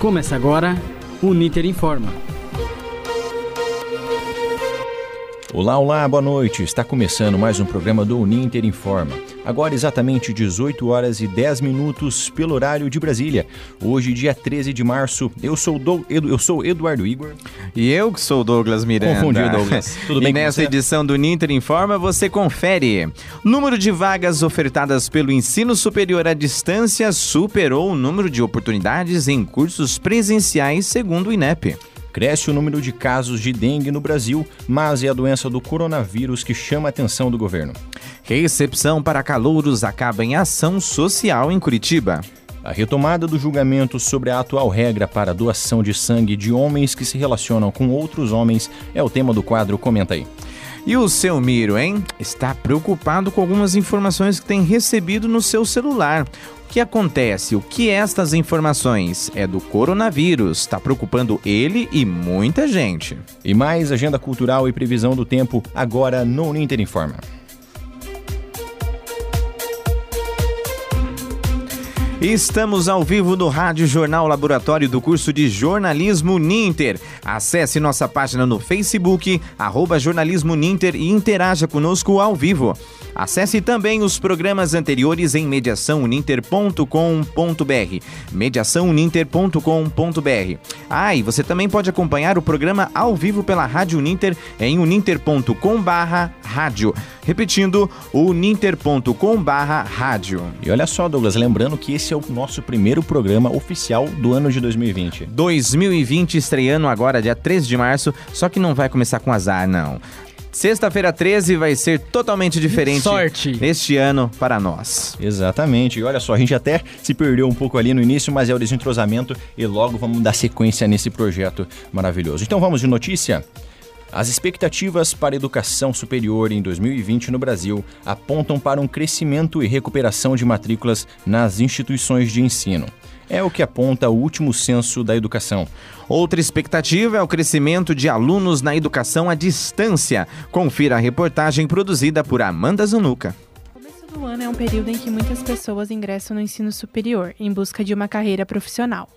Começa agora o Niter Informa. Olá, olá, boa noite. Está começando mais um programa do Uninter Informa. Agora exatamente 18 horas e 10 minutos pelo horário de Brasília. Hoje, dia 13 de março, eu sou do, eu sou Eduardo Igor. E eu que sou Douglas Miranda. Confundi, Douglas. Tudo bem e nessa edição do Ninter Informa você confere. Número de vagas ofertadas pelo ensino superior à distância superou o número de oportunidades em cursos presenciais, segundo o INEP. Cresce o número de casos de dengue no Brasil, mas é a doença do coronavírus que chama a atenção do governo. Recepção para calouros acaba em ação social em Curitiba. A retomada do julgamento sobre a atual regra para doação de sangue de homens que se relacionam com outros homens é o tema do quadro Comenta aí. E o seu Miro, hein? Está preocupado com algumas informações que tem recebido no seu celular que acontece? O que estas informações? É do coronavírus, está preocupando ele e muita gente. E mais agenda cultural e previsão do tempo agora no Ninter Informa. Estamos ao vivo no Rádio Jornal Laboratório do curso de Jornalismo Ninter. Acesse nossa página no Facebook, arroba Jornalismo Ninter e interaja conosco ao vivo. Acesse também os programas anteriores em mediaçãouninter.com.br. mediaçãouninter.com.br. Ah, e você também pode acompanhar o programa ao vivo pela Rádio Uninter em uninter.com/rádio. Repetindo, uninter.com/rádio. E olha só, Douglas, lembrando que esse é o nosso primeiro programa oficial do ano de 2020. 2020 estreando agora dia 3 de março, só que não vai começar com azar, não. Sexta-feira 13 vai ser totalmente diferente Sorte. este ano para nós. Exatamente. E olha só, a gente até se perdeu um pouco ali no início, mas é o desentrosamento e logo vamos dar sequência nesse projeto maravilhoso. Então vamos de notícia? As expectativas para a educação superior em 2020 no Brasil apontam para um crescimento e recuperação de matrículas nas instituições de ensino. É o que aponta o último censo da educação. Outra expectativa é o crescimento de alunos na educação à distância. Confira a reportagem produzida por Amanda Zanuca. O começo do ano é um período em que muitas pessoas ingressam no ensino superior em busca de uma carreira profissional.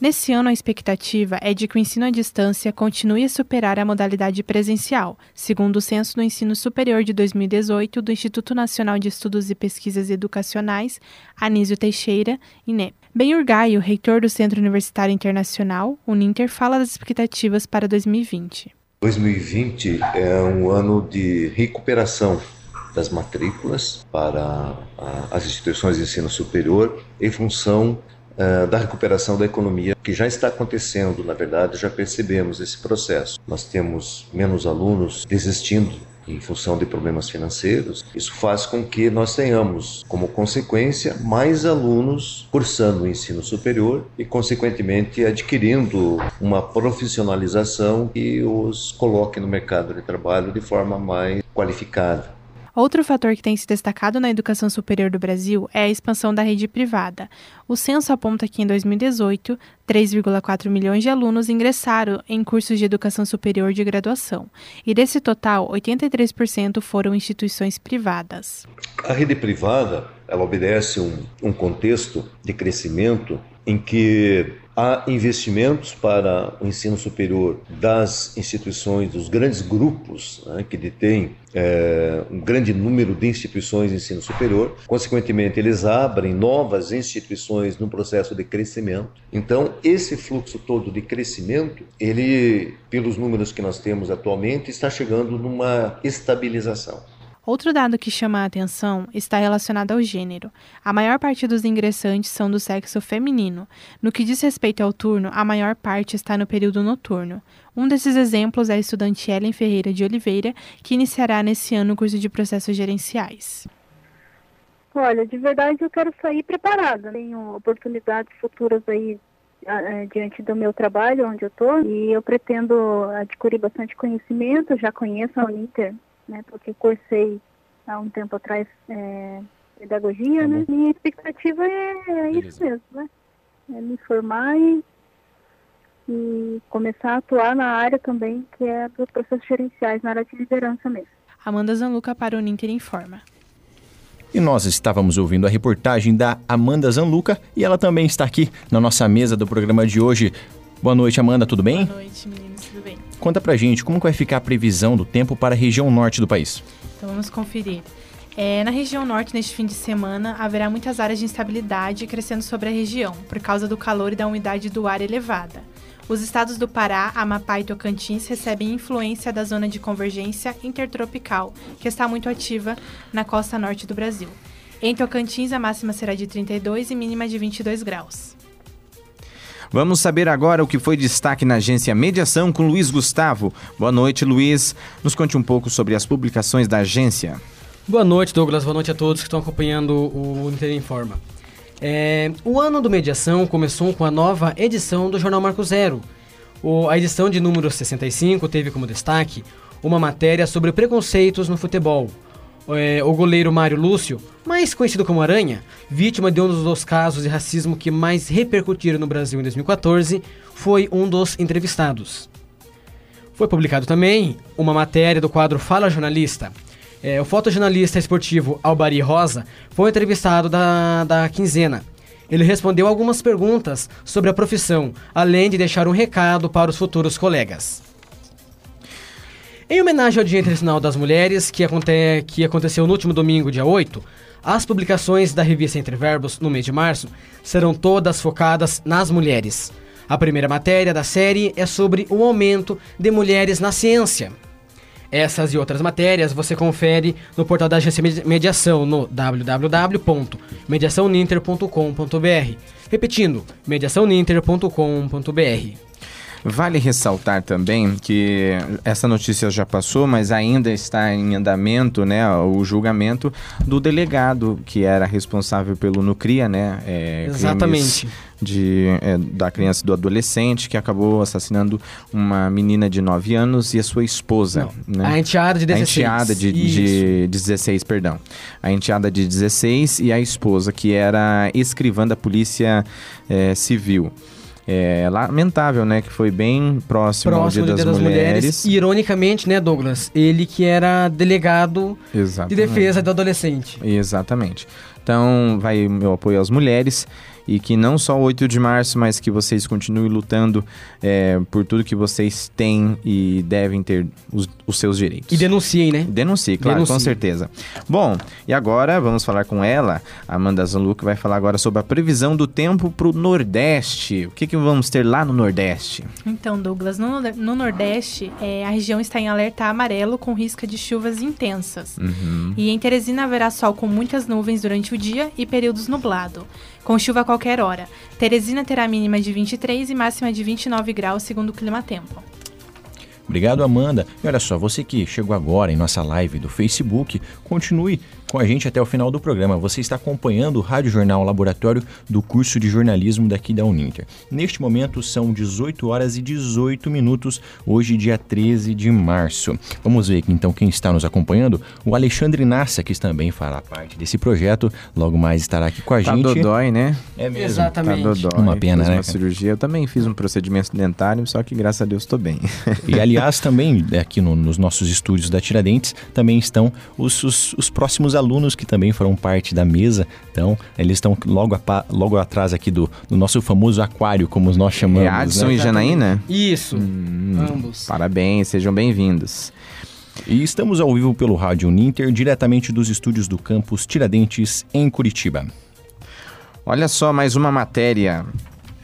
Nesse ano, a expectativa é de que o ensino à distância continue a superar a modalidade presencial, segundo o Censo do Ensino Superior de 2018 do Instituto Nacional de Estudos e Pesquisas Educacionais, Anísio Teixeira, INEP. Ben Urgaio, reitor do Centro Universitário Internacional, Uninter, fala das expectativas para 2020. 2020 é um ano de recuperação das matrículas para as instituições de ensino superior em função uh, da recuperação da economia, que já está acontecendo, na verdade, já percebemos esse processo. Nós temos menos alunos desistindo em função de problemas financeiros, isso faz com que nós tenhamos, como consequência, mais alunos cursando o ensino superior e, consequentemente, adquirindo uma profissionalização que os coloque no mercado de trabalho de forma mais qualificada. Outro fator que tem se destacado na educação superior do Brasil é a expansão da rede privada. O censo aponta que em 2018, 3,4 milhões de alunos ingressaram em cursos de educação superior de graduação, e desse total, 83% foram instituições privadas. A rede privada, ela obedece um, um contexto de crescimento em que há investimentos para o ensino superior das instituições, dos grandes grupos né, que detêm é, um grande número de instituições de ensino superior. Consequentemente, eles abrem novas instituições no processo de crescimento. Então, esse fluxo todo de crescimento, ele, pelos números que nós temos atualmente, está chegando numa estabilização. Outro dado que chama a atenção está relacionado ao gênero. A maior parte dos ingressantes são do sexo feminino. No que diz respeito ao turno, a maior parte está no período noturno. Um desses exemplos é a estudante Ellen Ferreira de Oliveira, que iniciará nesse ano o curso de processos gerenciais. Olha, de verdade eu quero sair preparada. Tenho oportunidades futuras aí diante do meu trabalho, onde eu estou, e eu pretendo adquirir bastante conhecimento. Já conheço a Uninter né? Porque cursei há um tempo atrás é, pedagogia, tá né? Minha expectativa é, é isso mesmo, né? É me formar e, e começar a atuar na área também, que é dos processos gerenciais, na área de liderança mesmo. Amanda Zanluca para o Ninter Informa. E nós estávamos ouvindo a reportagem da Amanda Zanluca e ela também está aqui na nossa mesa do programa de hoje. Boa noite, Amanda, tudo bem? Boa noite, meninos, tudo bem? Conta pra gente como vai ficar a previsão do tempo para a região norte do país. Então vamos conferir. É, na região norte, neste fim de semana, haverá muitas áreas de instabilidade crescendo sobre a região, por causa do calor e da umidade do ar elevada. Os estados do Pará, Amapá e Tocantins recebem influência da zona de convergência intertropical, que está muito ativa na costa norte do Brasil. Em Tocantins, a máxima será de 32 e mínima de 22 graus. Vamos saber agora o que foi destaque na agência Mediação com Luiz Gustavo. Boa noite, Luiz. Nos conte um pouco sobre as publicações da agência. Boa noite, Douglas. Boa noite a todos que estão acompanhando o Inter Informa. É, o ano do Mediação começou com a nova edição do Jornal Marco Zero. O, a edição de número 65 teve como destaque uma matéria sobre preconceitos no futebol. É, o goleiro Mário Lúcio, mais conhecido como Aranha, vítima de um dos casos de racismo que mais repercutiram no Brasil em 2014, foi um dos entrevistados. Foi publicado também uma matéria do quadro Fala Jornalista, é, o fotojornalista esportivo Albari Rosa foi entrevistado da, da quinzena. Ele respondeu algumas perguntas sobre a profissão, além de deixar um recado para os futuros colegas. Em homenagem ao Dia Internacional das Mulheres, que, aconte que aconteceu no último domingo, dia 8, as publicações da revista Entre Verbos, no mês de março, serão todas focadas nas mulheres. A primeira matéria da série é sobre o aumento de mulheres na ciência. Essas e outras matérias você confere no portal da agência Mediação no www.mediaçãoninter.com.br. Repetindo, mediaçãoninter.com.br. Vale ressaltar também que essa notícia já passou, mas ainda está em andamento, né, o julgamento do delegado que era responsável pelo Nucria, né, é, exatamente de é, da criança e do adolescente que acabou assassinando uma menina de 9 anos e a sua esposa, né? A enteada de 16. A enteada de, de 16, perdão. A enteada de 16 e a esposa que era escrivã da polícia é, civil. É lamentável, né? Que foi bem próximo, próximo ao Dia, das, das mulheres. mulheres. Ironicamente, né, Douglas? Ele que era delegado Exatamente. de defesa do adolescente. Exatamente. Então, vai meu apoio às mulheres e que não só o 8 de março, mas que vocês continuem lutando é, por tudo que vocês têm e devem ter os, os seus direitos. E denunciem, né? Denuncie, claro, Denuncie. com certeza. Bom, e agora vamos falar com ela, Amanda Zanlu, que vai falar agora sobre a previsão do tempo para o Nordeste. O que, que vamos ter lá no Nordeste? Então, Douglas, no, no Nordeste, é, a região está em alerta amarelo com risco de chuvas intensas. Uhum. E em Teresina haverá sol com muitas nuvens durante o dia e períodos nublado com chuva a qualquer hora. Teresina terá mínima de 23 e máxima de 29 graus, segundo o Clima Tempo. Obrigado, Amanda. E olha só, você que chegou agora em nossa live do Facebook, continue com a gente até o final do programa. Você está acompanhando o Rádio Jornal Laboratório do curso de jornalismo daqui da Uninter. Neste momento são 18 horas e 18 minutos, hoje, dia 13 de março. Vamos ver aqui então quem está nos acompanhando. O Alexandre Nassa, que também fará parte desse projeto, logo mais estará aqui com a tá gente. Dodói, né? É mesmo. Exatamente. Tá dodói. Uma pena, fiz né? uma cirurgia. Eu também fiz um procedimento dentário, só que graças a Deus estou bem. E aliás, também aqui no, nos nossos estúdios da Tiradentes, também estão os, os, os próximos alunos que também foram parte da mesa. Então, eles estão logo, a, logo atrás aqui do, do, nosso famoso aquário, como nós chamamos. É Adson né? e Janaína? Isso, hum, ambos. Parabéns, sejam bem-vindos. E estamos ao vivo pelo Rádio Ninter, diretamente dos estúdios do campus Tiradentes, em Curitiba. Olha só mais uma matéria.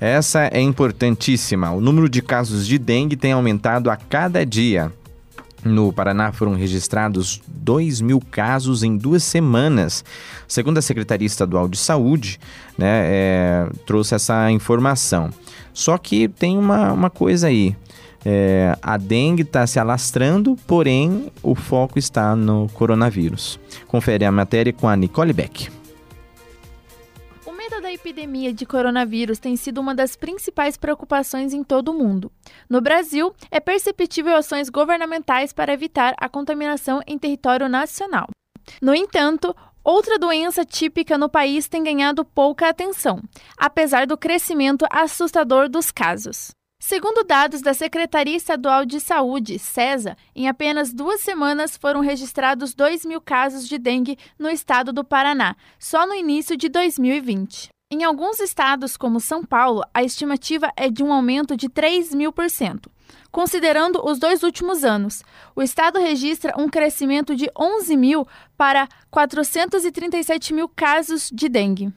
Essa é importantíssima. O número de casos de dengue tem aumentado a cada dia. No Paraná foram registrados 2 mil casos em duas semanas. Segundo a Secretaria Estadual de Saúde, né, é, trouxe essa informação. Só que tem uma, uma coisa aí. É, a dengue está se alastrando, porém o foco está no coronavírus. Confere a matéria com a Nicole Beck epidemia de coronavírus tem sido uma das principais preocupações em todo o mundo. No Brasil, é perceptível ações governamentais para evitar a contaminação em território nacional. No entanto, Outra doença típica no país tem ganhado pouca atenção, apesar do crescimento assustador dos casos. Segundo dados da Secretaria Estadual de Saúde, CESA, em apenas duas semanas foram registrados 2 mil casos de dengue no estado do Paraná, só no início de 2020. Em alguns estados, como São Paulo, a estimativa é de um aumento de 3 mil por cento. Considerando os dois últimos anos, o estado registra um crescimento de 11 mil para 437 mil casos de dengue.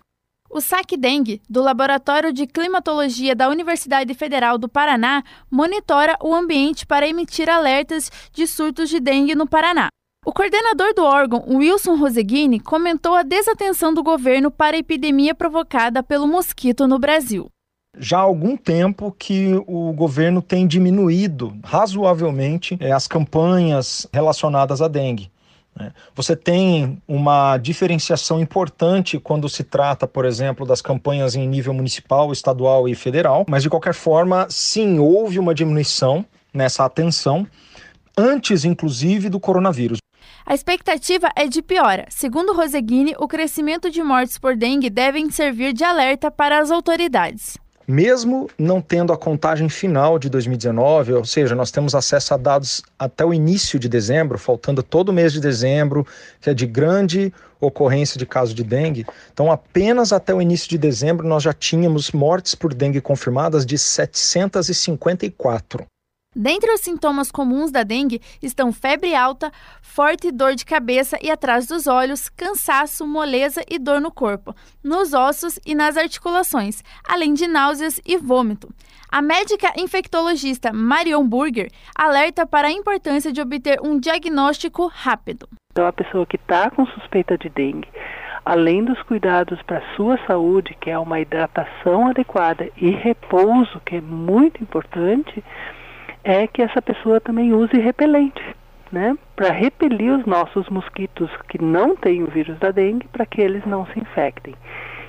O SAC Dengue, do Laboratório de Climatologia da Universidade Federal do Paraná, monitora o ambiente para emitir alertas de surtos de dengue no Paraná. O coordenador do órgão, Wilson Roseguini, comentou a desatenção do governo para a epidemia provocada pelo mosquito no Brasil. Já há algum tempo que o governo tem diminuído razoavelmente eh, as campanhas relacionadas à dengue. Né? Você tem uma diferenciação importante quando se trata, por exemplo, das campanhas em nível municipal, estadual e federal, mas de qualquer forma, sim, houve uma diminuição nessa atenção, antes inclusive do coronavírus. A expectativa é de piora. Segundo Roseguini, o crescimento de mortes por dengue devem servir de alerta para as autoridades mesmo não tendo a contagem final de 2019, ou seja, nós temos acesso a dados até o início de dezembro, faltando todo o mês de dezembro, que é de grande ocorrência de caso de dengue. Então, apenas até o início de dezembro, nós já tínhamos mortes por dengue confirmadas de 754. Dentre os sintomas comuns da dengue estão febre alta, forte dor de cabeça e atrás dos olhos, cansaço, moleza e dor no corpo, nos ossos e nas articulações, além de náuseas e vômito. A médica infectologista Marion Burger alerta para a importância de obter um diagnóstico rápido. Então, a pessoa que está com suspeita de dengue, além dos cuidados para a sua saúde, que é uma hidratação adequada e repouso, que é muito importante, é que essa pessoa também use repelente, né? Para repelir os nossos mosquitos que não têm o vírus da dengue, para que eles não se infectem.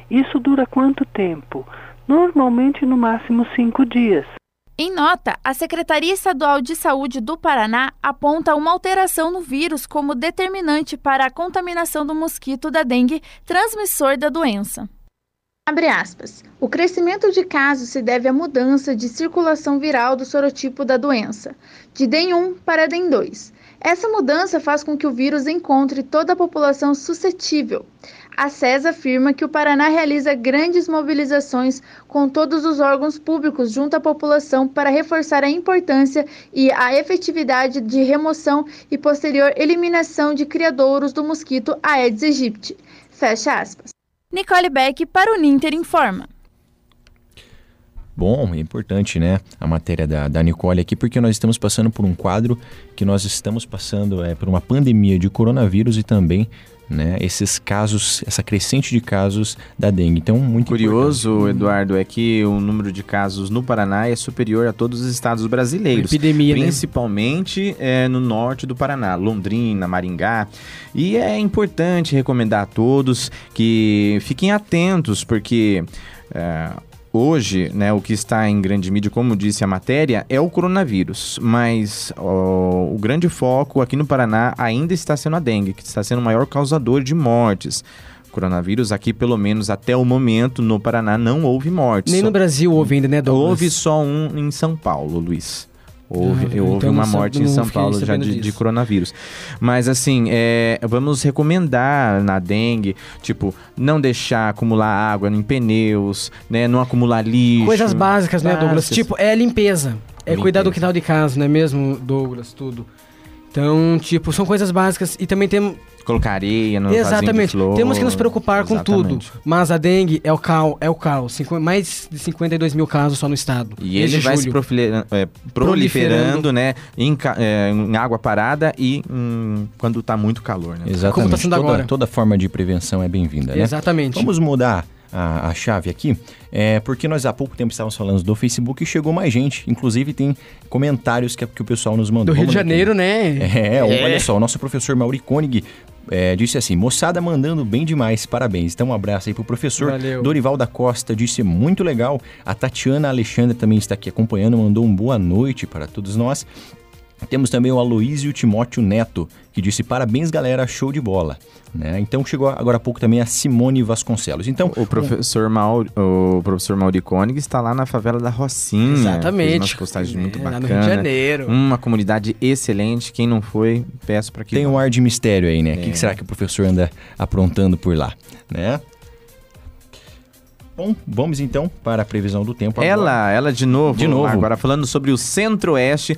Isso dura quanto tempo? Normalmente no máximo cinco dias. Em nota, a Secretaria Estadual de Saúde do Paraná aponta uma alteração no vírus como determinante para a contaminação do mosquito da dengue, transmissor da doença. Aspas. O crescimento de casos se deve à mudança de circulação viral do sorotipo da doença, de DEN1 para DEN2. Essa mudança faz com que o vírus encontre toda a população suscetível. A SES afirma que o Paraná realiza grandes mobilizações com todos os órgãos públicos junto à população para reforçar a importância e a efetividade de remoção e posterior eliminação de criadouros do mosquito Aedes aegypti. Fecha aspas. Nicole Beck para o Ninter Informa. Bom, é importante, né, a matéria da, da Nicole aqui, porque nós estamos passando por um quadro que nós estamos passando é, por uma pandemia de coronavírus e também né, esses casos, essa crescente de casos da dengue. Então, muito curioso, importante. Eduardo, é que o número de casos no Paraná é superior a todos os estados brasileiros, epidemia, né? principalmente né? é, no norte do Paraná, Londrina, Maringá. E é importante recomendar a todos que fiquem atentos, porque é, Hoje, né, o que está em grande mídia, como disse a matéria, é o coronavírus, mas ó, o grande foco aqui no Paraná ainda está sendo a dengue, que está sendo o maior causador de mortes. coronavírus aqui, pelo menos até o momento, no Paraná não houve mortes. Nem no Brasil houve ainda, né, Douglas? Houve só um em São Paulo, Luiz. Houve, ah, houve então uma morte em São Paulo já de, de, coronavírus. Mas assim, é, vamos recomendar na dengue, tipo, não deixar acumular água em pneus, né? Não acumular lixo. Coisas básicas, né, Douglas? Tipo, é limpeza. É limpeza. cuidar do quintal de casa, não é mesmo, Douglas? Tudo. Então, tipo, são coisas básicas. E também tem, colocar areia no Exatamente. Flor. Temos que nos preocupar Exatamente. com tudo. Mas a dengue é o caos, é o caos. Cinqu mais de 52 mil casos só no estado. E ele vai julho. se é, proliferando, proliferando, né? Em, é, em, água parada e hum, quando está muito calor, né? Exatamente. Como tá sendo toda, agora. Toda forma de prevenção é bem-vinda, né? Exatamente. Vamos mudar a, a, chave aqui, é porque nós há pouco tempo estávamos falando do Facebook e chegou mais gente. Inclusive tem comentários que, que o pessoal nos mandou. Do Rio de Janeiro, né? É, é, olha só, o nosso professor Mauri Koenig é, disse assim: moçada mandando bem demais, parabéns. Então, um abraço aí pro professor. Valeu. Dorival da Costa disse muito legal. A Tatiana Alexandre também está aqui acompanhando, mandou um boa noite para todos nós. Temos também o Aloísio Timóteo Neto, que disse parabéns, galera, show de bola. Né? Então chegou agora há pouco também a Simone Vasconcelos. Então O professor, Mauri, o professor Mauri Koenig está lá na favela da Rocinha. Exatamente. Fez umas postagens muito É, lá no Rio de Janeiro. Uma comunidade excelente. Quem não foi, peço para que tem um ar de mistério aí, né? O que, É. que será que o professor anda aprontando por lá, né? Bom, vamos então para a previsão do tempo agora. Ela, ela de novo. De novo. Agora falando sobre o Centro-Oeste.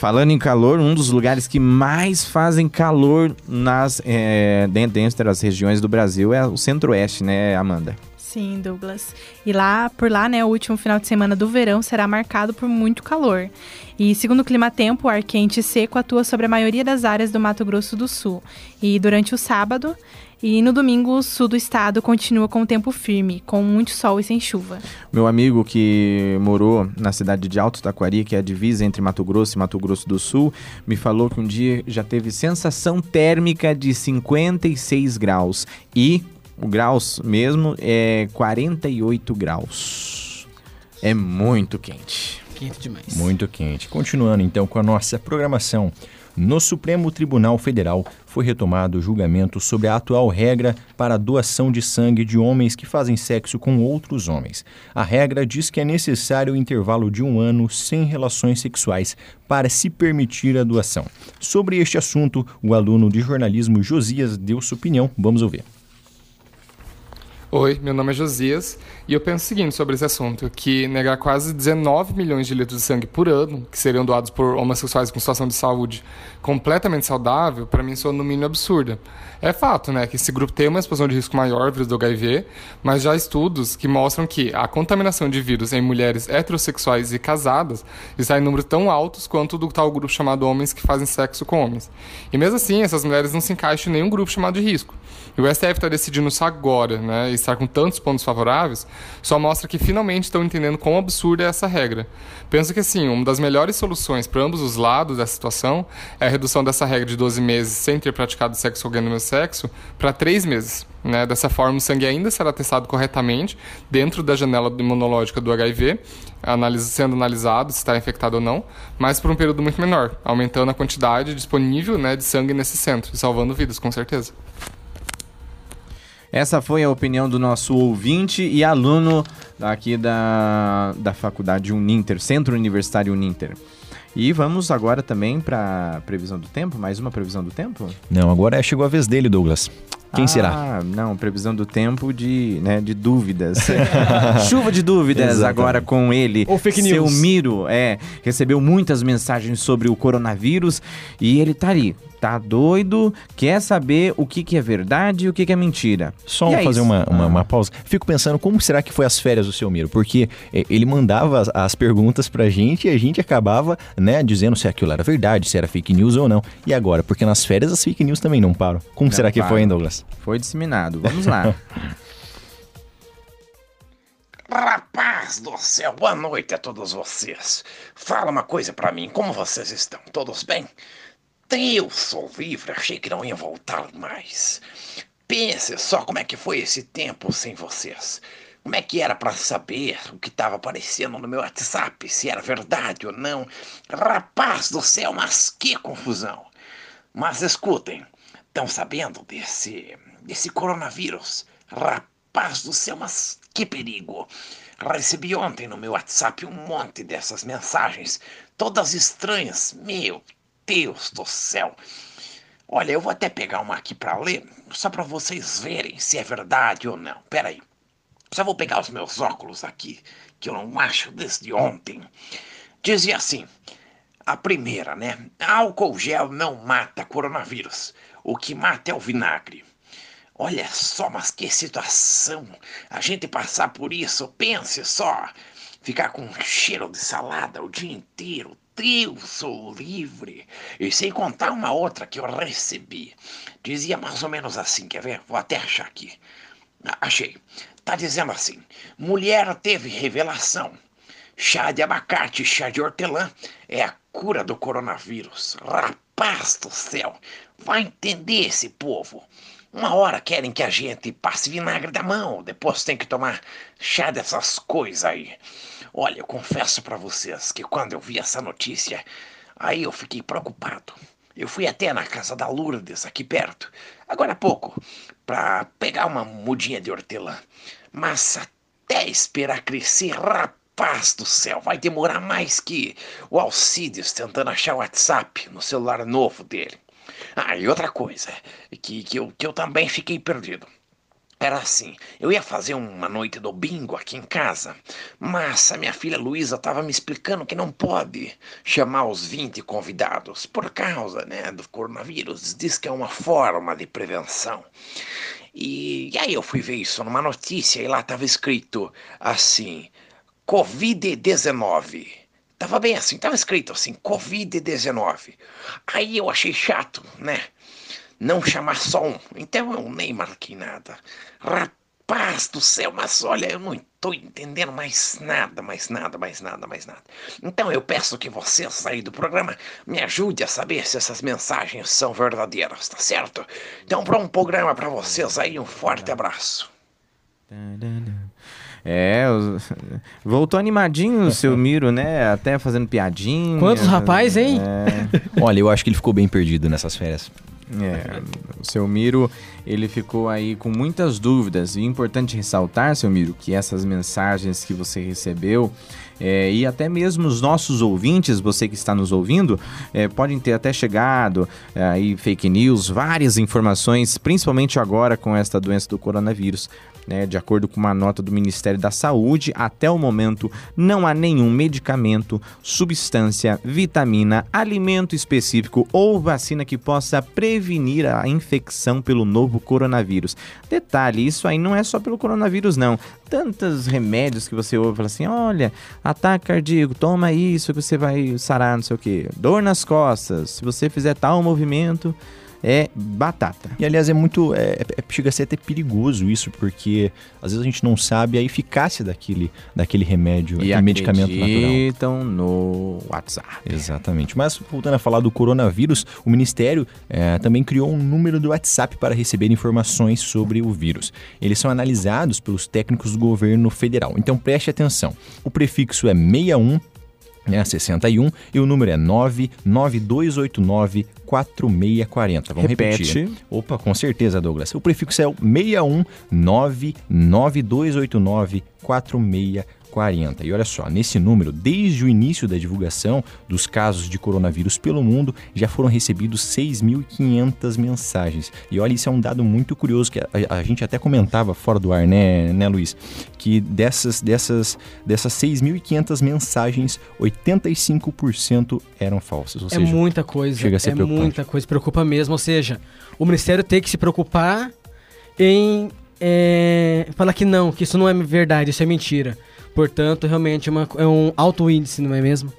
Falando em calor, um dos lugares que mais fazem calor nas, é, dentro, das regiões do Brasil é o Centro-Oeste, né, Amanda? Sim, Douglas. E lá, por lá, né, o último final de semana do verão será marcado por muito calor. E segundo o Clima Tempo, o ar quente e seco atua sobre a maioria das áreas do Mato Grosso do Sul. E durante o sábado e no domingo, o sul do estado continua com o tempo firme, com muito sol e sem chuva. Meu amigo que morou na cidade de Alto Taquari, que é a divisa entre Mato Grosso e Mato Grosso do Sul, me falou que um dia já teve sensação térmica de 56 graus. E o graus mesmo é 48 graus. É muito quente. Quente demais. Muito quente. Continuando então com a nossa programação. No Supremo Tribunal Federal foi retomado o julgamento sobre a atual regra para a doação de sangue de homens que fazem sexo com outros homens. A regra diz que é necessário o intervalo de um ano sem relações sexuais para se permitir a doação. Sobre este assunto, o aluno de jornalismo Josias deu sua opinião. Vamos ouvir. Oi, meu nome é Josias e eu penso o seguinte sobre esse assunto, que negar quase 19 milhões de litros de sangue por ano, que seriam doados por homossexuais com situação de saúde completamente saudável, para mim soa no mínimo absurda. É fato, né, que esse grupo tem uma exposição de risco maior vírus do HIV, mas já estudos que mostram que a contaminação de vírus em mulheres heterossexuais e casadas está em números tão altos quanto do tal grupo chamado homens que fazem sexo com homens. E mesmo assim, essas mulheres não se encaixam em nenhum grupo chamado de risco. E o STF está decidindo isso agora, né? E estar com tantos pontos favoráveis só mostra que finalmente estão entendendo quão absurda é essa regra. Penso que, assim, uma das melhores soluções para ambos os lados dessa situação é a redução dessa regra de 12 meses sem ter praticado sexo alguém meu sexo para 3 meses. Né? Dessa forma, o sangue ainda será testado corretamente dentro da janela imunológica do HIV, sendo analisado se está infectado ou não, mas por um período muito menor, aumentando a quantidade disponível né, de sangue nesse centro e salvando vidas, com certeza. Essa foi a opinião do nosso ouvinte e aluno aqui da, da faculdade Uninter, Centro Universitário Uninter. E vamos agora também para previsão do tempo, mais uma previsão do tempo? Não, agora chegou a vez dele, Douglas. Quem ah, será? Não, previsão do tempo de, né, de dúvidas. Chuva de dúvidas Exatamente. agora com ele. Ou fake Seu news. Miro, é, recebeu muitas mensagens sobre o coronavírus e ele tá ali. Tá doido, quer saber o que, que é verdade e o que, que é mentira. Só E é fazer uma, uma, Ah. uma pausa. Fico pensando como será que foi as férias do seu Miro, porque eh, ele mandava as, as perguntas pra gente e a gente acabava, né, dizendo se aquilo era verdade, se era fake news ou não. E agora, porque nas férias as fake news também não param. Como Não será que foi, hein, Douglas? Foi disseminado. Vamos lá. Rapaz do céu, boa noite a todos vocês. Fala uma coisa pra mim, como vocês estão? Todos bem? Deus sou livre, achei que não ia voltar mais. Pense só como é que foi esse tempo sem vocês. Como é que era pra saber o que estava aparecendo no meu WhatsApp, se era verdade ou não? Rapaz do céu, mas que confusão. Mas escutem, estão sabendo desse desse coronavírus? Rapaz do céu, mas que perigo! Recebi ontem no meu WhatsApp um monte dessas mensagens, todas estranhas. Meu Deus do céu! Olha, eu vou até pegar uma aqui para ler, só para vocês verem se é verdade ou não. Pera aí. Só vou pegar os meus óculos aqui, que eu não acho desde ontem. Dizia assim: a primeira, né? Álcool gel não mata coronavírus. O que mata é o vinagre. Olha só, mas que situação! A gente passar por isso, pense só. Ficar com cheiro de salada o dia inteiro. Deus, sou livre. E sem contar uma outra que eu recebi. Dizia mais ou menos assim, quer ver? Vou até achar aqui. Ah, Achei. Tá dizendo assim: mulher teve revelação. Chá de abacate, chá de hortelã é a cura do coronavírus. Rapaz do céu, vai entender esse povo. Uma hora querem que a gente passe vinagre da mão, depois tem que tomar chá dessas coisas aí. Olha, eu confesso pra vocês que quando eu vi essa notícia, Aí eu fiquei preocupado. Eu fui até na casa da Lourdes, aqui perto, agora há pouco, para pegar uma mudinha de hortelã. Mas até esperar crescer, rapaz do céu, vai demorar mais que o Alcides tentando achar o WhatsApp no celular novo dele. Ah, e outra coisa, que, que, eu, que eu também fiquei perdido. Era assim, eu ia fazer uma noite do bingo aqui em casa, mas a minha filha Luísa estava me explicando que não pode chamar os 20 convidados por causa né, do coronavírus. Diz que é uma forma de prevenção. E, e aí eu fui ver isso numa notícia e lá estava escrito assim: Covid-19. Tava bem assim, tava escrito assim, Covid-19. Aí eu achei chato, né? não chamar só um. Então eu nem marquei nada. Rapaz do céu, mas olha, eu não estou entendendo mais nada, mais nada, mais nada, mais nada. Então eu peço que você, aí do programa, me ajude a saber se essas mensagens são verdadeiras, tá certo? Então, para um programa para vocês aí, um forte abraço. É, voltou animadinho o seu Miro, né? Até fazendo piadinha. Quantos rapaz, hein? É. Olha, eu acho que ele ficou bem perdido nessas férias. É, o seu Miro, ele ficou aí com muitas dúvidas. E é importante ressaltar, seu Miro, que essas mensagens que você recebeu é, e até mesmo os nossos ouvintes, você que está nos ouvindo, é, podem ter até chegado é, aí fake news, várias informações, principalmente agora com esta doença do coronavírus. Né? De acordo com uma nota do Ministério da Saúde, até o momento não há nenhum medicamento, substância, vitamina, alimento específico ou vacina que possa prevenir a infecção pelo novo coronavírus. Detalhe, isso aí não é só pelo coronavírus, não. Tantos remédios que você ouve, fala assim: olha, ataque cardíaco, toma isso que você vai sarar, não sei o que. Dor nas costas, se você fizer tal movimento, é batata. E aliás, é muito. É, é, chega a ser até perigoso isso, porque às vezes a gente não sabe a eficácia daquele, daquele remédio, e aquele medicamento natural. no WhatsApp. Exatamente. Mas voltando a falar do coronavírus, o Ministério é, também criou um número do WhatsApp para receber informações sobre o vírus. Eles são analisados pelos técnicos do governo federal. Então preste atenção. O prefixo é 61 né, 61 e o número é 99289 4640. Vamos Repete. repetir. Opa, com certeza, Douglas. O prefixo é o 61 99289 4640. 40. E olha só, nesse número, desde o início da divulgação dos casos de coronavírus pelo mundo, já foram recebidos 6.500 mensagens. E olha, isso é um dado muito curioso que a, a, gente até comentava fora do ar, né, né Luiz? Que dessas, dessas, dessas 6.500 mensagens, 85% eram falsas. Ou é seja, muita coisa. Chega a ser é preocupante. muita coisa, preocupa mesmo. Ou seja, o Ministério tem que se preocupar em é, falar que não, que isso não é verdade, isso é mentira. Portanto, realmente é, uma, é um alto índice, não é mesmo?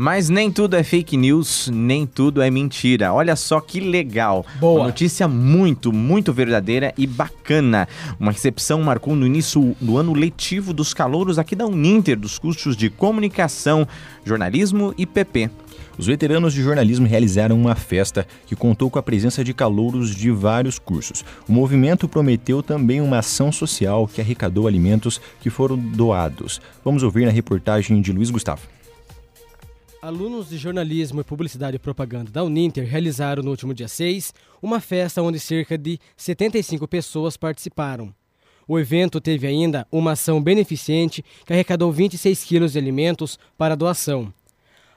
Mas nem tudo é fake news, nem tudo é mentira. Olha só que legal. Boa. Uma notícia muito, muito verdadeira e bacana. Uma recepção marcou no início do ano letivo dos calouros aqui da Uninter, dos cursos de comunicação, jornalismo e PP. Os veteranos de jornalismo realizaram uma festa que contou com a presença de calouros de vários cursos. O movimento prometeu também uma ação social que arrecadou alimentos que foram doados. Vamos ouvir na reportagem de Luiz Gustavo. Alunos de jornalismo e publicidade e propaganda da Uninter realizaram no último dia 6 uma festa onde cerca de 75 pessoas participaram. O evento teve ainda uma ação beneficente que arrecadou 26 quilos de alimentos para doação.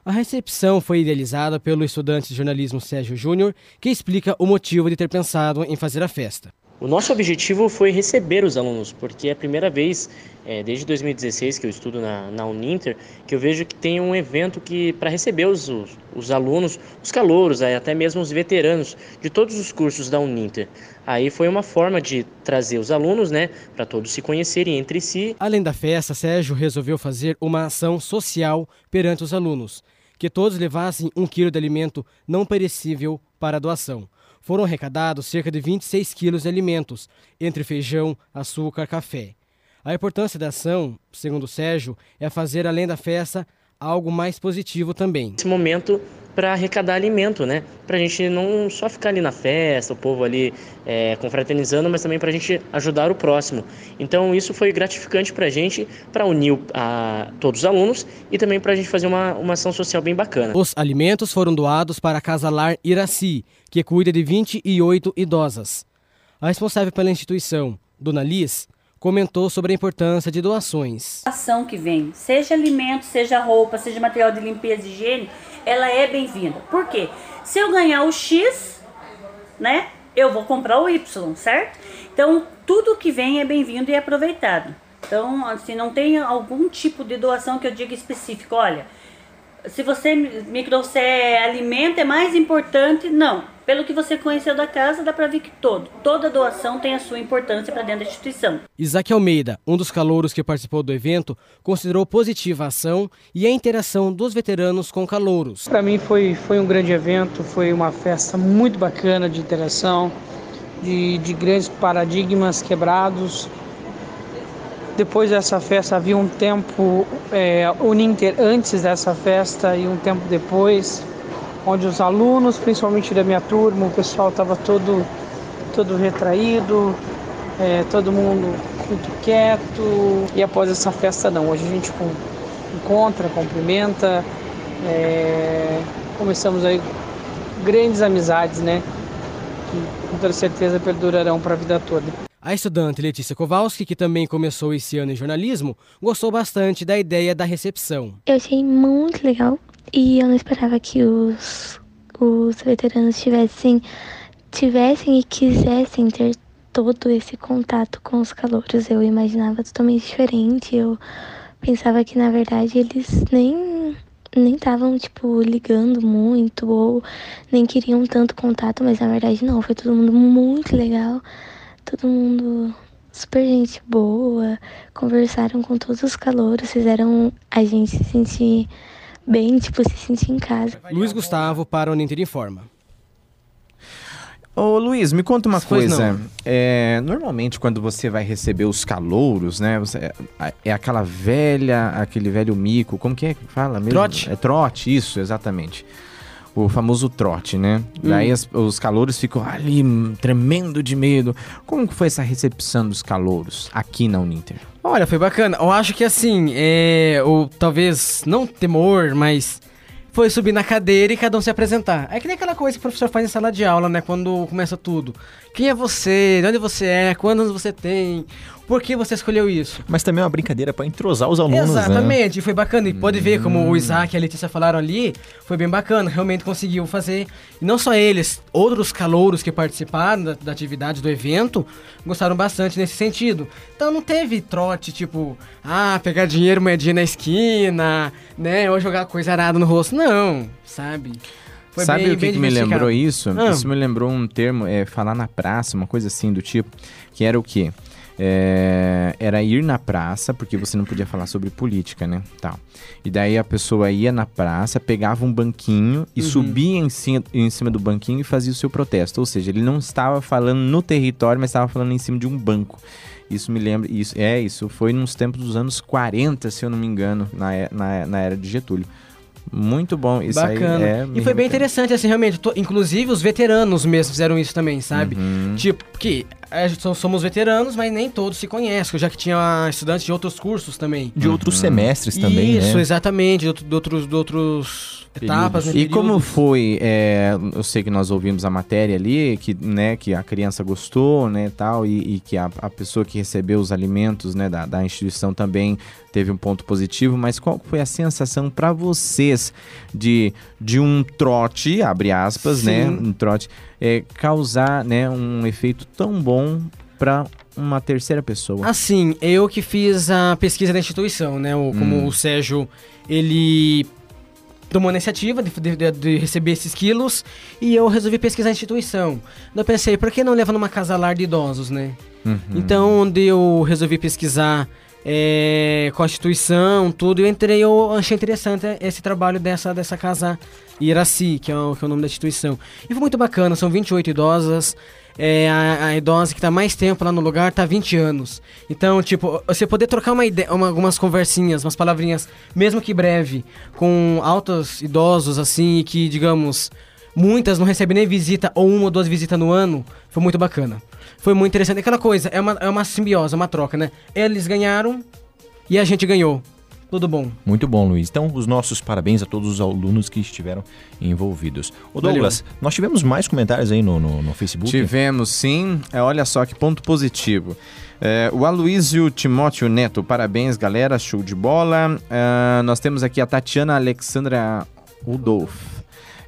A recepção foi idealizada pelo estudante de jornalismo Sérgio Júnior, que explica o motivo de ter pensado em fazer a festa. O nosso objetivo foi receber os alunos, porque é a primeira vez, é, desde 2016 que eu estudo na, na Uninter, que eu vejo que tem um evento que para receber os, os, os, alunos, os calouros, até mesmo os veteranos de todos os cursos da Uninter. Aí foi uma forma de trazer os alunos, né, para todos se conhecerem entre si. Além da festa, Sérgio resolveu fazer uma ação social perante os alunos, que todos levassem um quilo de alimento não perecível para doação foram arrecadados cerca de 26 quilos de alimentos, entre feijão, açúcar, café. A importância da ação, segundo Sérgio, é fazer, além da festa, algo mais positivo também. Esse momento para arrecadar alimento, né? Para a gente não só ficar ali na festa, o povo ali é, confraternizando, mas também para a gente ajudar o próximo. Então isso foi gratificante para a gente, para unir a, todos os alunos e também para a gente fazer uma, uma ação social bem bacana. Os alimentos foram doados para a Casa Lar Iraci, que cuida de 28 idosas. A responsável pela instituição, Dona Liz, comentou sobre a importância de doações. A ação que vem, seja alimento, seja roupa, seja material de limpeza e higiene, ela é bem-vinda. Por quê? Se eu ganhar o X, né, eu vou comprar o Y, certo? Então, tudo que vem é bem-vindo e é aproveitado. Então, assim, não tem algum tipo de doação que eu diga específico, olha, se você me trouxer alimento é mais importante, não. Pelo que você conheceu da casa, dá para ver que todo, toda doação tem a sua importância para dentro da instituição. Isaac Almeida, um dos calouros que participou do evento, considerou positiva a ação e a interação dos veteranos com calouros. Para mim foi, foi um grande evento, foi uma festa muito bacana de interação, de, de grandes paradigmas quebrados, depois dessa festa havia um tempo, é, antes dessa festa e um tempo depois, onde os alunos, principalmente da minha turma, o pessoal estava todo, todo retraído, é, todo mundo muito quieto. E após essa festa não, hoje a gente encontra, cumprimenta, é, começamos aí grandes amizades, né? Que com toda certeza perdurarão para a vida toda. A estudante Letícia Kowalski, que também começou esse ano em jornalismo, gostou bastante da ideia da recepção. Eu achei muito legal e eu não esperava que os, os veteranos tivessem, tivessem e quisessem ter todo esse contato com os calouros. Eu imaginava totalmente diferente. Eu pensava que na verdade eles nem nem estavam tipo ligando muito ou nem queriam tanto contato, mas na verdade não, foi todo mundo muito legal todo mundo super gente boa, conversaram com todos os calouros, fizeram a gente se sentir bem, tipo, se sentir em casa. Luiz Gustavo para o Ninter Informa. Ô Luiz, me conta uma pois coisa. É, normalmente quando você vai receber os calouros, né? Você, é, é aquela velha, aquele velho mico, como que é que fala mesmo? Trote. É trote, isso, exatamente o famoso trote, né? Hum. Daí as, os calouros ficam ali tremendo de medo. Como foi essa recepção dos calouros aqui na Uninter? Olha, foi bacana. Eu acho que assim, é, ou talvez não temor, mas foi subir na cadeira e cada um se apresentar. É que nem aquela coisa que o professor faz em sala de aula, né? Quando começa tudo. Quem é você? De onde você é? Quantos anos você tem? Por que você escolheu isso? Mas também é uma brincadeira para entrosar os alunos, né? Exatamente, né? foi bacana. E pode ver como o Isaac e a Letícia falaram ali, foi bem bacana, realmente conseguiu fazer. E não só eles, outros calouros que participaram da, da atividade do evento gostaram bastante nesse sentido. Então não teve trote, tipo, ah, pegar dinheiro, moedinha na esquina, né? Ou jogar coisa arada no rosto. Não, sabe? Foi Sabe bem, o que, que me lembrou isso? Ah. Isso me lembrou um termo, é, falar na praça, uma coisa assim do tipo, que era o quê? É, era ir na praça, porque você não podia falar sobre política, né? Tal. E daí a pessoa ia na praça, pegava um banquinho e uhum. subia em cima, em cima do banquinho e fazia o seu protesto. Ou seja, ele não estava falando no território, mas estava falando em cima de um banco. Isso me lembra. Isso, é, isso foi nos tempos dos anos 40, se eu não me engano, na, na, na era de Getúlio. Muito bom, isso Bacana. aí é E foi bem interessante, assim, realmente. Tô, inclusive, os veteranos mesmo fizeram isso também, sabe? Uhum. Tipo, que é, somos veteranos, mas nem todos se conhecem, já que tinha estudantes de outros cursos também. De outros uhum. semestres também, Isso, né? exatamente, de, de, outros, de outros etapas. Né, e como foi, é, eu sei que nós ouvimos a matéria ali, que, né, que a criança gostou, né, tal, e, e que a, a, pessoa que recebeu os alimentos, né, da, da instituição também teve um ponto positivo, mas qual foi a sensação para vocês de, de um trote, abre aspas, né, Sim. né, um trote é, causar né, um efeito tão bom para uma terceira pessoa? Assim, eu que fiz a pesquisa da instituição, né? O, como hum. o Sérgio, ele tomou a iniciativa de, de, de, receber esses quilos e eu resolvi pesquisar a instituição. Eu pensei, por que não leva numa casa lar de idosos, né? Uhum. Então, onde eu resolvi pesquisar é, com a instituição, tudo, eu entrei, eu achei interessante esse trabalho dessa, dessa casa Iraci, que é, o, que é o nome da instituição. E foi muito bacana, são 28 idosas. É, a, a idosa que está mais tempo lá no lugar está 20 anos. Então, tipo, você poder trocar uma ideia, uma, algumas conversinhas, umas palavrinhas, mesmo que breve, com altos idosos, assim, que, digamos, muitas não recebem nem visita ou uma ou duas visitas no ano, foi muito bacana. Foi muito interessante. Aquela coisa, é uma, é uma simbiose, é uma troca, né? Eles ganharam e a gente ganhou. Tudo bom. Muito bom, Luiz. Então, os nossos parabéns a todos os alunos que estiveram envolvidos. O Douglas, Valeu. nós tivemos mais comentários aí no, no, no Facebook? Tivemos, sim. É, olha só que ponto positivo. É, o Aloysio Timóteo Neto, parabéns, galera, show de bola. É, nós temos aqui a Tatiana Alexandra Rudolph.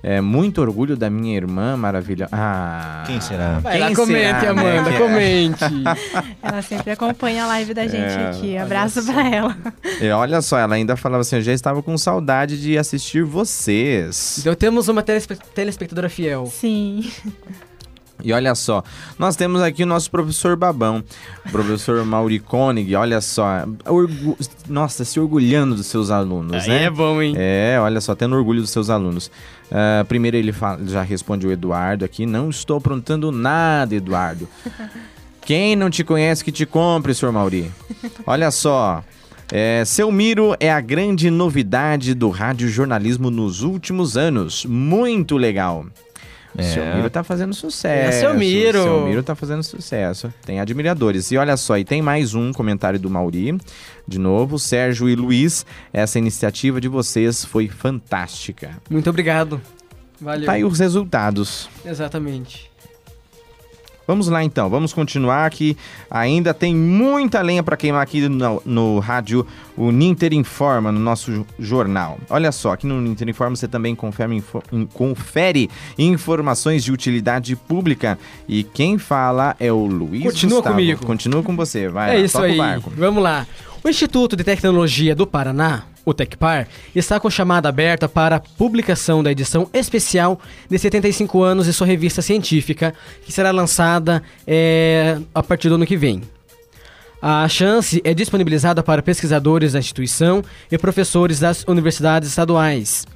É, muito orgulho da minha irmã maravilhosa. Ah, quem será? Vai lá, comente, será, Amanda, né? comente. ela sempre acompanha a live da gente é, aqui. Abraço pra ela. E olha só, ela ainda falava assim: eu já estava com saudade de assistir vocês. Então temos uma telespe telespectadora fiel. Sim. E olha só, nós temos aqui o nosso professor Babão, o professor Mauri Koenig, olha só, orgu... nossa, se orgulhando dos seus alunos, Aí né? é bom, hein? É, olha só, tendo orgulho dos seus alunos. Uh, primeiro ele fala, já responde o Eduardo aqui, não estou aprontando nada, Eduardo. Quem não te conhece que te compre, senhor Mauri. Olha só, é, seu Miro é a grande novidade do rádio jornalismo nos últimos anos. Muito legal. É. Seu Miro tá fazendo sucesso. É, seu Miro. Seu Miro tá fazendo sucesso. Tem admiradores. E olha só, e tem mais um comentário do Mauri. De novo, Sérgio e Luiz, essa iniciativa de vocês foi fantástica. Muito obrigado. Valeu. Tá aí os resultados. Exatamente. Vamos lá então, vamos continuar que ainda tem muita lenha para queimar aqui no, no, rádio, o Ninter Informa, no nosso jornal. Olha só, aqui no Ninter Informa você também confere, info, confere informações de utilidade pública e quem fala é o Luiz Continua Gustavo. comigo. Continua com você, vai É lá, isso aí, vamos lá. O Instituto de Tecnologia do Paraná, o Tecpar, está com chamada aberta para publicação da edição especial de 75 anos de sua revista científica, que será lançada é, a partir do ano que vem. A chance é disponibilizada para pesquisadores da instituição e professores das universidades estaduais.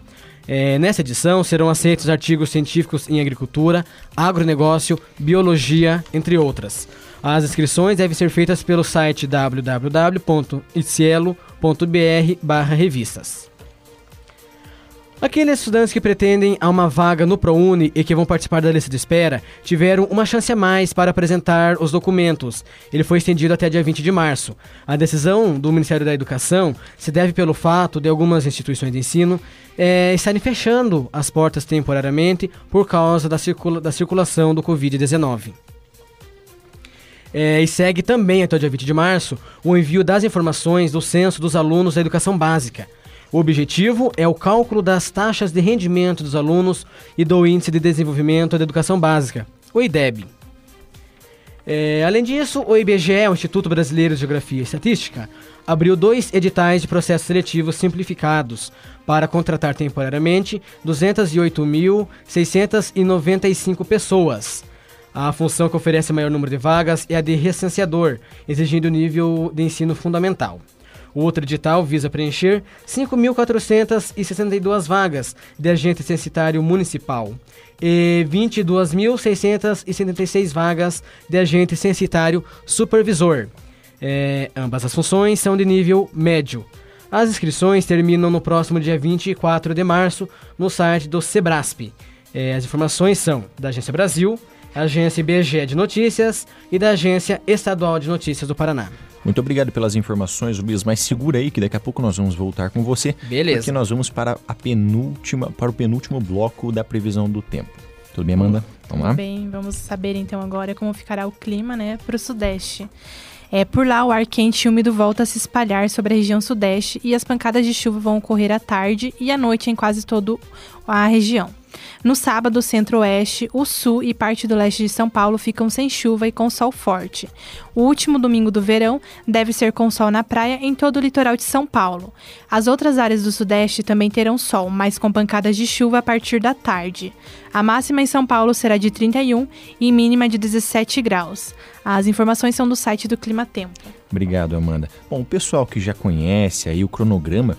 É, nessa edição serão aceitos artigos científicos em agricultura, agronegócio, biologia, entre outras. As inscrições devem ser feitas pelo site www.icielo.br/revistas. Aqueles estudantes que pretendem a uma vaga no ProUni e que vão participar da lista de espera tiveram uma chance a mais para apresentar os documentos. Ele foi estendido até dia 20 de março. A decisão do Ministério da Educação se deve pelo fato de algumas instituições de ensino é, estarem fechando as portas temporariamente por causa da, circula da circulação do Covid-19. É, e segue também até o dia 20 de março o envio das informações do censo dos alunos da educação básica. O objetivo é o cálculo das taxas de rendimento dos alunos e do Índice de Desenvolvimento da Educação Básica, o IDEB. É, além disso, o IBGE, o Instituto Brasileiro de Geografia e Estatística, abriu dois editais de processos seletivos simplificados para contratar temporariamente 208.695 pessoas a função que oferece maior número de vagas é a de recenseador, exigindo nível de ensino fundamental. O outro edital visa preencher 5.462 vagas de agente censitário municipal e 22.676 vagas de agente censitário supervisor. É, ambas as funções são de nível médio. As inscrições terminam no próximo dia 24 de março no site do Sebrasp. É, as informações são da Agência Brasil, agência IBGE de Notícias e da Agência Estadual de Notícias do Paraná. Muito obrigado pelas informações, Luiz. Mas segura aí que daqui a pouco nós vamos voltar com você. Beleza. Porque nós vamos para a penúltima, para o penúltimo bloco da previsão do tempo. Tudo bem, Amanda? Vamos lá? Tudo bem, vamos saber então agora como ficará o clima, né, para o sudeste. É, por lá, o ar quente e úmido volta a se espalhar sobre a região sudeste e as pancadas de chuva vão ocorrer à tarde e à noite em quase toda a região. No sábado, centro-oeste, o sul e parte do leste de São Paulo ficam sem chuva e com sol forte. O último domingo do verão deve ser com sol na praia em todo o litoral de São Paulo. As outras áreas do sudeste também terão sol, mas com pancadas de chuva a partir da tarde. A máxima em São Paulo será de 31 e mínima de 17 graus. As informações são do site do Clima Tempo. Obrigado, Amanda. Bom, o pessoal que já conhece aí o cronograma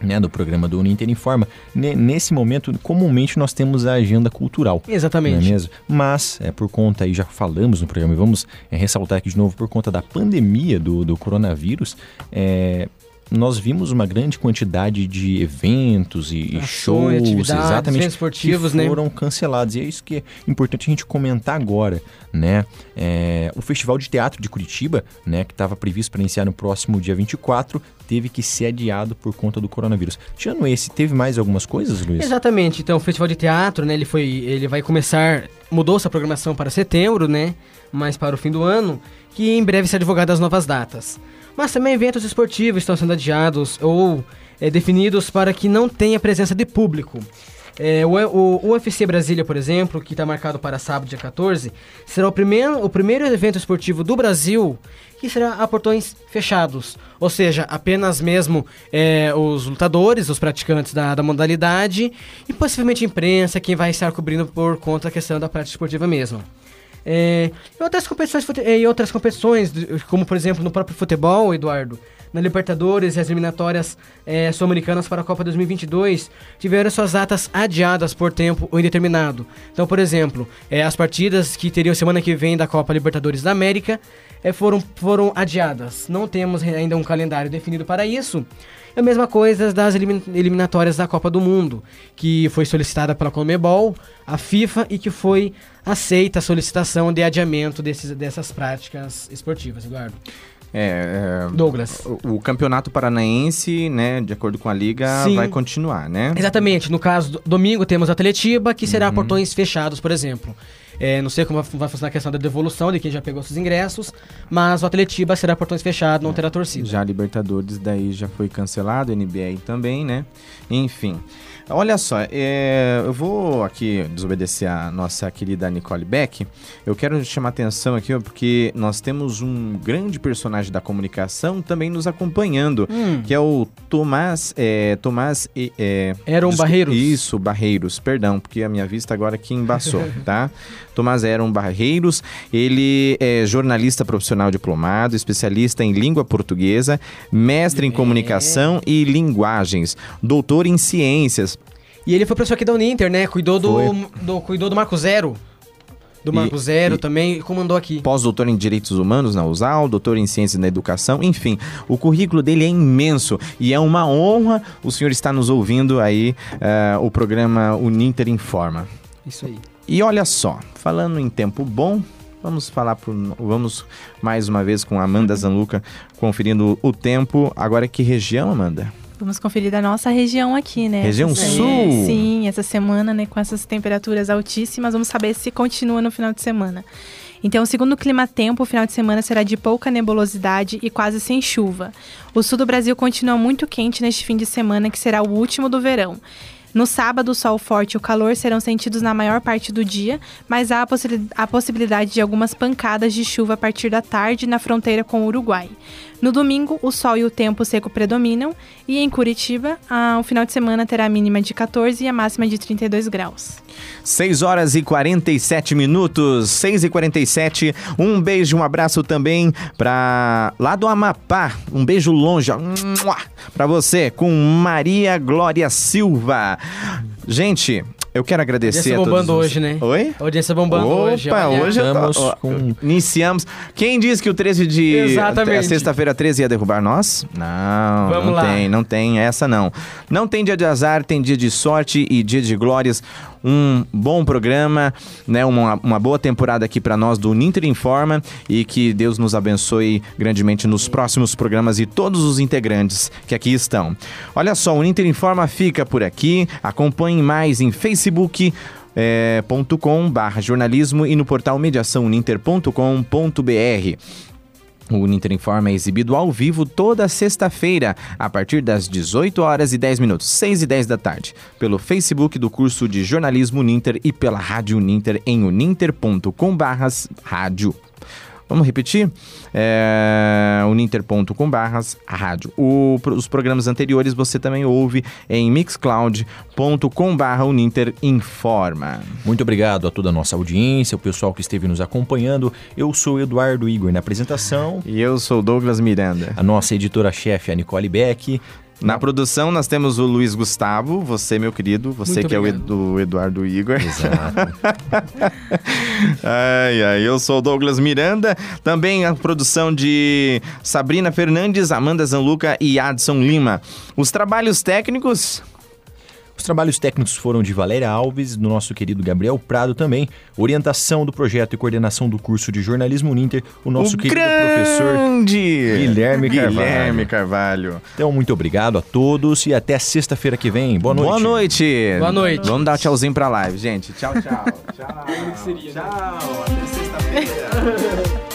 né, do programa do Uninter Informa, ne- nesse momento, comumente nós temos a agenda cultural. Exatamente. É mesmo? Mas, é, por conta, aí já falamos no programa, e vamos é, ressaltar aqui de novo, por conta da pandemia do, do coronavírus, é, nós vimos uma grande quantidade de eventos e, Ações, shows, exatamente, eventos esportivos, que né? foram cancelados. E é isso que é importante a gente comentar agora, né? É, o Festival de Teatro de Curitiba, né, que estava previsto para iniciar no próximo dia 24, teve que ser adiado por conta do coronavírus. Tirando esse, teve mais algumas coisas, Luiz? Exatamente. Então, o Festival de Teatro, né, ele foi, ele vai começar, mudou sua programação para setembro, né, mas para o fim do ano, que em breve será divulgada as novas datas. Mas também eventos esportivos estão sendo adiados ou é, definidos para que não tenha presença de público. É, o, o UFC Brasília, por exemplo, que está marcado para sábado, dia 14, será o primeiro, o primeiro evento esportivo do Brasil que será a portões fechados. Ou seja, apenas mesmo é, os lutadores, os praticantes da, da modalidade e possivelmente a imprensa, quem vai estar cobrindo por conta da questão da prática esportiva mesmo. É, e outras competições, fute- e outras competições, como por exemplo no próprio futebol, Eduardo, na Libertadores e as eliminatórias é, sul-americanas para a Copa 2022 tiveram suas datas adiadas por tempo indeterminado. Então, por exemplo, é, as partidas que teriam semana que vem da Copa Libertadores da América é, foram, foram adiadas. Não temos ainda um calendário definido para isso. É a mesma coisa das elimin- eliminatórias da Copa do Mundo, que foi solicitada pela Conmebol, a FIFA e que foi aceita a solicitação de adiamento desses, dessas práticas esportivas, Eduardo. É, é, Douglas. O, o campeonato paranaense, né, de acordo com a liga, Sim. vai continuar, né? Exatamente. No caso, do, domingo temos a Atletiba, que será portões fechados, por exemplo. É, não sei como vai funcionar a questão da devolução de quem já pegou seus ingressos, mas o Atletiba será portões fechados, não terá torcida. Já a Libertadores daí já foi cancelado, NBA também, né? Enfim. Olha só, é, eu vou aqui desobedecer a nossa querida Nicole Beck. Eu quero chamar atenção aqui, ó, porque nós temos um grande personagem da comunicação também nos acompanhando, Hum. que é o Tomás. É, Tomás. É, desculpa, Barreiros. Isso, Barreiros, perdão, porque a minha vista agora aqui embaçou, tá? Tomás Aaron Barreiros, ele é jornalista profissional diplomado, especialista em língua portuguesa, mestre em comunicação e linguagens, doutor em ciências. E ele foi professor aqui da Uninter, né? Cuidou do, do, cuidou do Marco Zero. Do E- Marco Zero e- também, e comandou aqui. Pós-doutor em Direitos Humanos na USAL, doutor em Ciências na Educação, enfim, o currículo dele é imenso e é uma honra o senhor estar nos ouvindo aí, eh, o programa Uninter Informa. Isso aí. E olha só, falando em tempo bom, vamos falar por, vamos mais uma vez com a Amanda Zanluca conferindo o tempo. Agora que região, Amanda? Vamos conferir da nossa região aqui, né? Região Essa- Sul? é, sim, essa semana, né, com essas temperaturas altíssimas, vamos saber se continua no final de semana. Então, segundo o Clima Tempo, o final de semana será de pouca nebulosidade e quase sem chuva. O sul do Brasil continua muito quente neste fim de semana, que será o último do verão. No sábado, o sol forte e o calor serão sentidos na maior parte do dia, mas há a, possi- a possibilidade de algumas pancadas de chuva a partir da tarde na fronteira com o Uruguai. No domingo, o sol e o tempo seco predominam, e em Curitiba, o final de semana terá a mínima de 14 e a máxima de 32 graus. 6 horas e 47 minutos, 6 e 47. Um beijo, um abraço também pra lá do Amapá. Um beijo longe, pra você, com Maria Glória Silva. Gente, eu quero agradecer Audiência a todos bombando os- hoje, né? Oi? Audiência bombando Opa, hoje. olha. hoje Estamos ó, com- iniciamos. Quem disse que o 13 de Exatamente. a sexta-feira 13 ia derrubar nós? Não, Vamos não lá. tem, não tem essa não. Não tem dia de azar, tem dia de sorte e dia de glórias. Um bom programa, né? Uma, uma boa temporada aqui pra nós do Ninter Informa e que Deus nos abençoe grandemente nos próximos programas e todos os integrantes que aqui estão. Olha só, o Ninter Informa fica por aqui. Acompanhe mais em Facebook é, com barra jornalismo e no portal mediaçãouninter.com.br. O Uninter Informa é exibido ao vivo toda sexta-feira, a partir das 18 horas e 10 minutos, 6 e 10 da tarde, pelo Facebook do curso de jornalismo Uninter e pela Rádio Uninter em uninter.com rádio. Vamos repetir? É, uninter.com rádio. O- os programas anteriores você também ouve em mixcloud.com uninter informa. Muito obrigado a toda a nossa audiência, o pessoal que esteve nos acompanhando. Eu sou Eduardo Igor na apresentação. E eu sou Douglas Miranda. A nossa editora-chefe, a Nicole Beck. Na produção nós temos o Luiz Gustavo, você, meu querido, você Muito que é o, obrigado. Ed- o Eduardo Igor. Exato. ai, ai, eu sou o Douglas Miranda. Também a produção de Sabrina Fernandes, Amanda Zanluca e Adson Lima. Os trabalhos técnicos. Os trabalhos técnicos foram de Valéria Alves, do nosso querido Gabriel Prado também. Orientação do projeto e coordenação do curso de jornalismo Uninter, o nosso o querido grande professor Guilherme Carvalho. Guilherme Carvalho. Então, muito obrigado a todos e até sexta-feira que vem. Boa noite. Boa noite. Boa noite. Vamos dar um tchauzinho pra live, gente. Tchau, tchau. tchau. Tchau. Até sexta-feira.